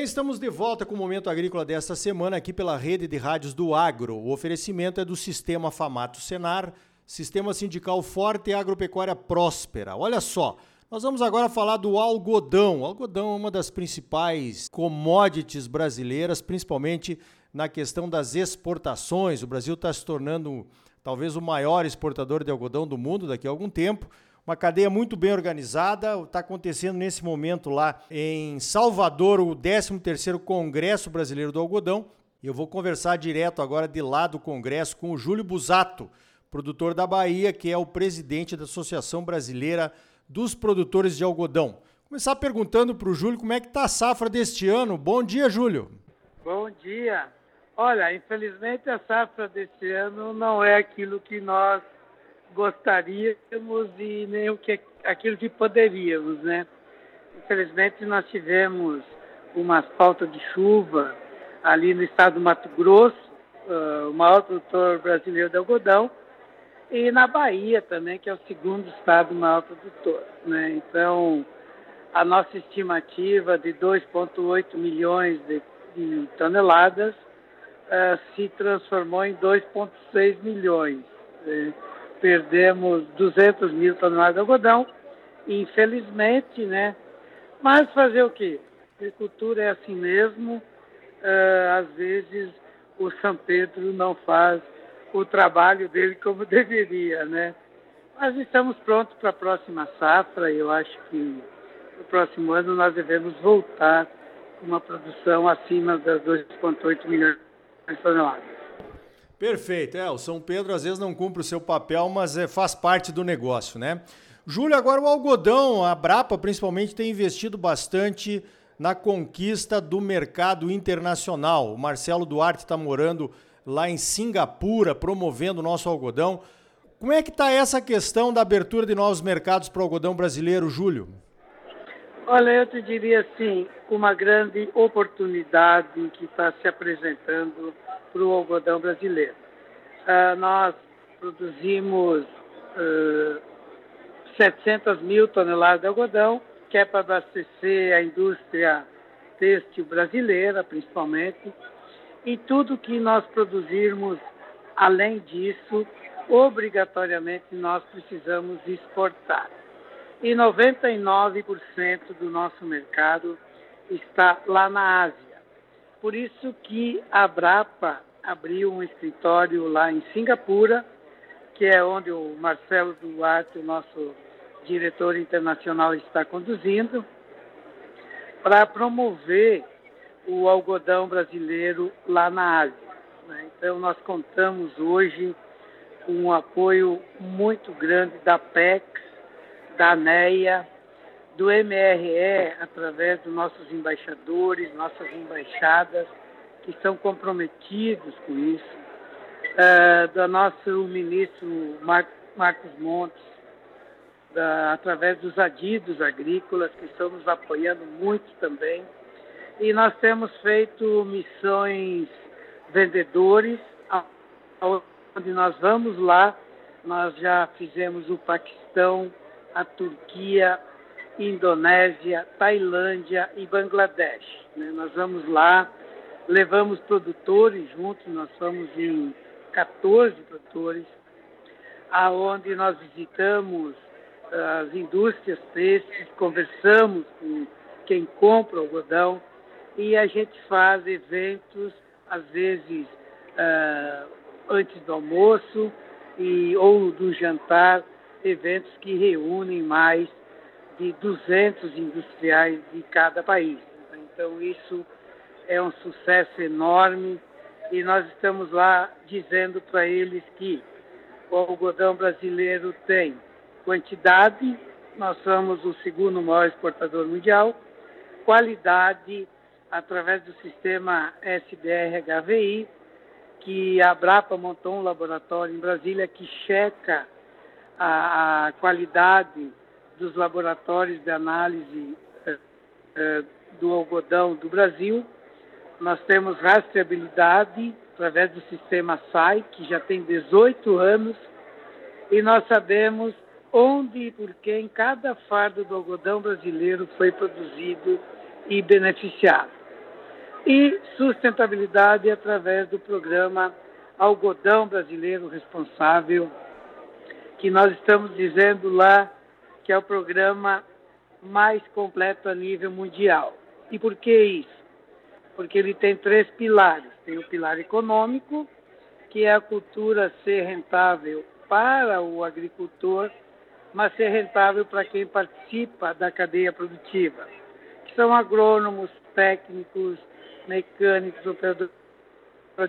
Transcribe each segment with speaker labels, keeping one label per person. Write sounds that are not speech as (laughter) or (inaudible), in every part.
Speaker 1: bem, estamos de volta com o Momento Agrícola desta semana aqui pela rede de rádios do Agro. O oferecimento é do Sistema Famato Senar, Sistema Sindical Forte e Agropecuária Próspera. Olha só, nós vamos agora falar do algodão. O algodão é uma das principais commodities brasileiras, principalmente na questão das exportações. O Brasil está se tornando talvez o maior exportador de algodão do mundo daqui a algum tempo uma cadeia muito bem organizada. Está acontecendo nesse momento lá em Salvador o 13º Congresso Brasileiro do Algodão. Eu vou conversar direto agora de lá do Congresso com o Júlio Busato, produtor da Bahia, que é o presidente da Associação Brasileira dos Produtores de Algodão. Começar perguntando para o Júlio como é que está a safra deste ano. Bom dia, Júlio.
Speaker 2: Bom dia. Olha, infelizmente a safra deste ano não é aquilo que nós gostaríamos e nem o que, aquilo que poderíamos, né? Infelizmente nós tivemos uma falta de chuva ali no estado do Mato Grosso, uh, o maior produtor brasileiro de algodão, e na Bahia também, que é o segundo estado maior produtor, né? Então, a nossa estimativa de 2,8 milhões de, de toneladas uh, se transformou em 2,6 milhões. Né? Perdemos 200 mil toneladas de algodão, infelizmente, né? Mas fazer o quê? agricultura é assim mesmo. Uh, às vezes o São Pedro não faz o trabalho dele como (laughs) deveria, né? Mas estamos prontos para a próxima safra eu acho que no próximo ano nós devemos voltar com uma produção acima das 2,8 milhões de toneladas.
Speaker 1: Perfeito. É, o São Pedro às vezes não cumpre o seu papel, mas é, faz parte do negócio, né? Júlio, agora o algodão, a Brapa principalmente tem investido bastante na conquista do mercado internacional. O Marcelo Duarte está morando lá em Singapura, promovendo o nosso algodão. Como é que está essa questão da abertura de novos mercados para o algodão brasileiro, Júlio?
Speaker 2: Olha, eu te diria assim, uma grande oportunidade que está se apresentando para o algodão brasileiro. Uh, nós produzimos uh, ah, 700 mil toneladas de algodão, que é para abastecer a indústria têxtil brasileira, principalmente, e tudo que nós produzirmos além disso, obrigatoriamente nós precisamos exportar. E 99% do nosso mercado está lá na Ásia. Por isso que a Brapa abriu um escritório lá em Singapura, que é onde o Marcelo Duarte, o nosso diretor internacional, está conduzindo, para promover o algodão brasileiro lá na Ásia. Né? Então, nós contamos hoje com um apoio muito grande da PEX, da ANEA, do MRE, através dos nossos embaixadores, nossas embaixadas, que estão comprometidos com isso, uh, do nosso ministro Mar Marcos Montes, da, através dos adidos agrícolas, que estão nos apoiando muito também. E nós temos feito missões vendedores, onde nós vamos lá, nós já fizemos o Paquistão, a Turquia, Indonésia, Tailândia e Bangladesh. Né? Nós vamos lá, levamos produtores juntos, nós fomos em 14 produtores, aonde nós visitamos uh, as indústrias têxteis, conversamos com quem compra o algodão e a gente faz eventos, às vezes uh, antes do almoço e, ou do jantar, eventos que reúnem mais de 200 industriais de cada país. Então, isso é um sucesso enorme e nós estamos lá dizendo para eles que o algodão brasileiro tem quantidade, nós somos o segundo maior exportador mundial, qualidade através do sistema SDR-HVI, que a Brapa montou um laboratório em Brasília que checa a, a qualidade dos laboratórios de análise eh, eh, do algodão do Brasil. Nós temos rastreabilidade através do sistema SAI, que já tem 18 anos, e nós sabemos onde e por quem cada fardo do algodão brasileiro foi produzido e beneficiado. e sustentabilidade através do programa Algodão Brasileiro Responsável, que nós estamos dizendo lá que é o programa mais completo a nível mundial. E por que isso? Porque ele tem três pilares. Tem o pilar econômico, que é a cultura ser rentável para o agricultor, mas ser rentável para quem participa da cadeia produtiva, que são agrônomos, técnicos, mecânicos, operadores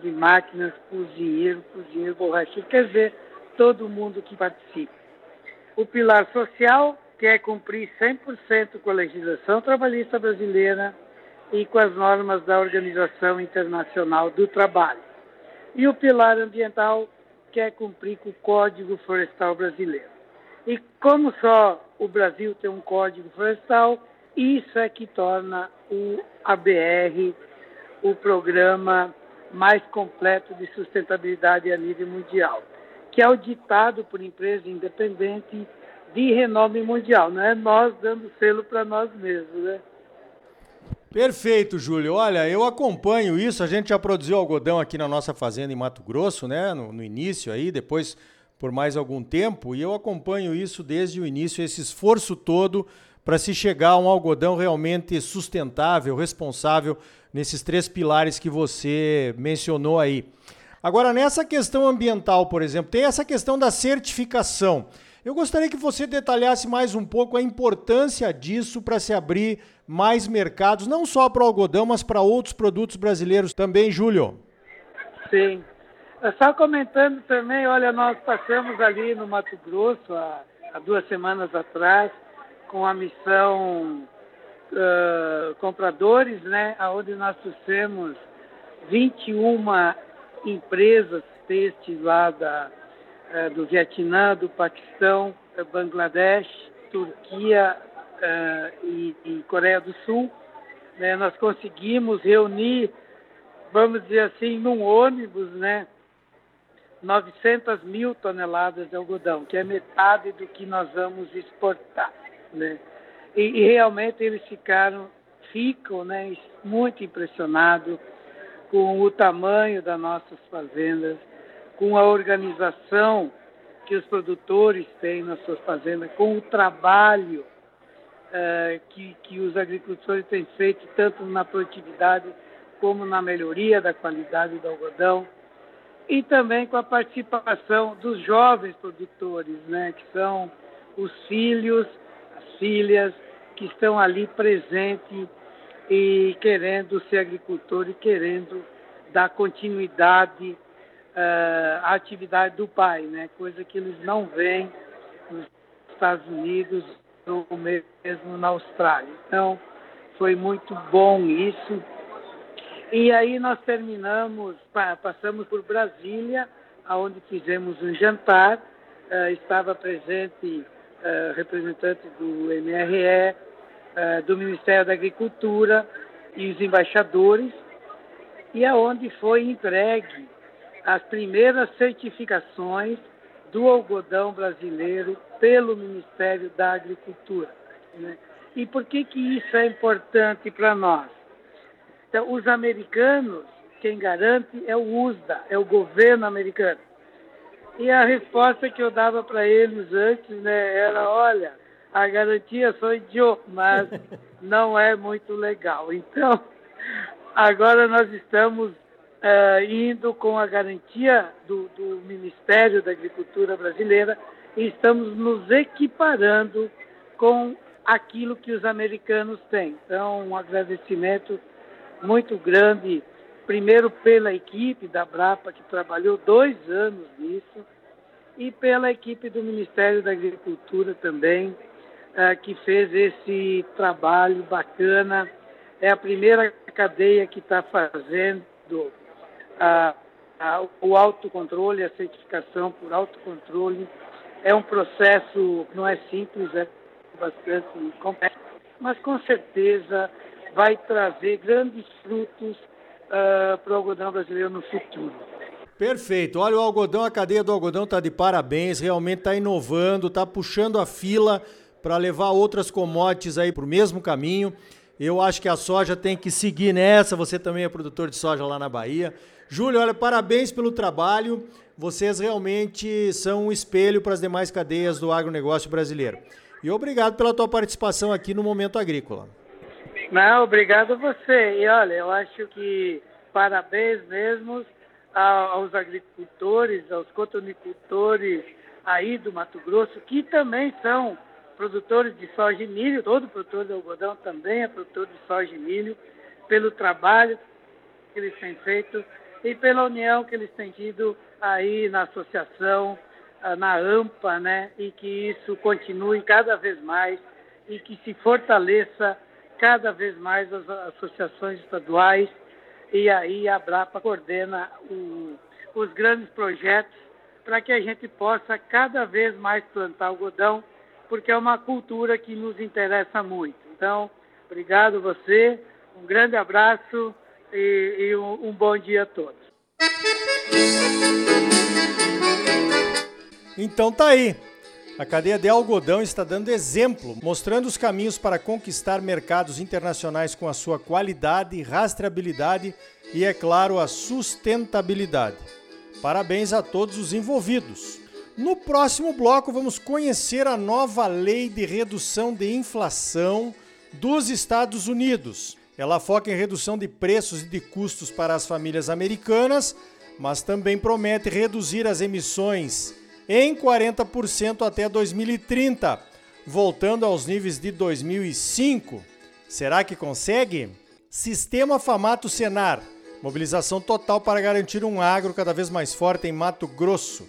Speaker 2: de máquinas, cozinheiro, cozinheiro, borracheiro, quer dizer, todo mundo que participa. O pilar social, que é cumprir 100% com a legislação trabalhista brasileira e com as normas da Organização Internacional do Trabalho. E o pilar ambiental, que é cumprir com o Código Florestal Brasileiro. E como só o Brasil tem um Código Florestal, isso é que torna o ABR o programa mais completo de sustentabilidade a nível mundial, que é auditado por empresa independente de renome mundial. Não é nós dando selo para nós mesmos, né?
Speaker 1: Perfeito, Júlio. Olha, eu acompanho isso. A gente já produziu algodão aqui na nossa fazenda em Mato Grosso, né? No, no, início aí, depois por mais algum tempo, e eu acompanho isso desde o início, esse esforço todo para se chegar a um algodão realmente sustentável, responsável nesses três pilares que você mencionou aí. Agora, nessa questão ambiental, por exemplo, tem essa questão da certificação. Eu gostaria que você detalhasse mais um pouco a importância disso para se abrir mais mercados, não só para o algodão, mas para outros produtos brasileiros também, Júlio.
Speaker 2: Sim. Só comentando também, olha, nós passamos ali no Mato Grosso há, há duas semanas atrás com a missão uh, compradores, né, onde nós trouxemos 21 empresas têxteis lá da, uh, do Vietnã, do Paquistão, Bangladesh, Turquia uh, e, e, Coreia do Sul. Né, nós conseguimos reunir, vamos dizer assim, num ônibus, né, 900 mil toneladas de algodão, que é metade do que nós vamos exportar. Né? E, e realmente eles ficaram, ficam né, muito impressionados com o tamanho das nossas fazendas, com a organização que os produtores têm nas suas fazendas, com o trabalho uh, que, que os agricultores têm feito, tanto na produtividade como na melhoria da qualidade do algodão, e também com a participação dos jovens produtores, né, que são os filhos filhas que estão ali presentes e querendo ser agricultor e querendo dar continuidade uh, à atividade do pai, né? coisa que eles não veem nos Estados Unidos ou mesmo na Austrália. Então, foi muito bom isso. E aí nós terminamos, passamos por Brasília, onde fizemos um jantar, uh, estava presente uh, representante do MRE, eh, do Ministério da Agricultura e os embaixadores, e aonde é foi entregue as primeiras certificações do algodão brasileiro pelo Ministério da Agricultura. Né? E por que, que isso é importante para nós? Então, os americanos, quem garante é o USDA, é o governo americano. E a resposta que eu dava para eles antes né, era, olha, a garantia sou idiota, mas (laughs) não é muito legal. Então, agora nós estamos uh, indo com a garantia do, do Ministério da Agricultura Brasileira e estamos nos equiparando com aquilo que os americanos têm. Então, um agradecimento muito grande primeiro pela equipe da Brapa, que trabalhou dois anos nisso, e pela equipe do Ministério da Agricultura também, uh, que fez esse trabalho bacana. É a primeira cadeia que está fazendo uh, uh, o autocontrole, a certificação por autocontrole. É um processo que não é simples, é bastante complexo, mas com certeza vai trazer grandes frutos uh, para o algodão brasileiro no futuro.
Speaker 1: Perfeito. Olha, o algodão, a cadeia do algodão está de parabéns, realmente está inovando, está puxando a fila para levar outras commodities aí para o mesmo caminho. Eu acho que a soja tem que seguir nessa. Você também é produtor de soja lá na Bahia. Júlio, olha, parabéns pelo trabalho. Vocês realmente são um espelho para as demais cadeias do agronegócio brasileiro. E obrigado pela tua participação aqui no Momento Agrícola.
Speaker 2: Não, obrigado a você. E olha, eu acho que parabéns mesmo aos agricultores, aos cotonicultores aí do Mato Grosso, que também são produtores de soja e milho, todo produtor de algodão também é produtor de soja e milho, pelo trabalho que eles têm feito e pela união que eles têm tido aí na associação, ah, na AMPA, né? E que isso continue cada vez mais e que se fortaleça cada vez mais as associações estaduais e aí a Brapa coordena o, os grandes projetos para que a gente possa cada vez mais plantar algodão, porque é uma cultura que nos interessa muito. Então, obrigado você, um grande abraço e, e um, um bom dia a todos.
Speaker 1: Então tá aí. A cadeia de algodão está dando exemplo, mostrando os caminhos para conquistar mercados internacionais com a sua qualidade, rastreabilidade e, é claro, a sustentabilidade. Parabéns a todos os envolvidos. No próximo bloco, vamos conhecer a nova lei de redução de inflação dos Estados Unidos. Ela foca em redução de preços e de custos para as famílias americanas, mas também promete reduzir as emissões em 40% até 2030, voltando aos níveis de 2005. Será que consegue? Sistema Famato Senar. Mobilização total para garantir um agro cada vez mais forte em Mato Grosso.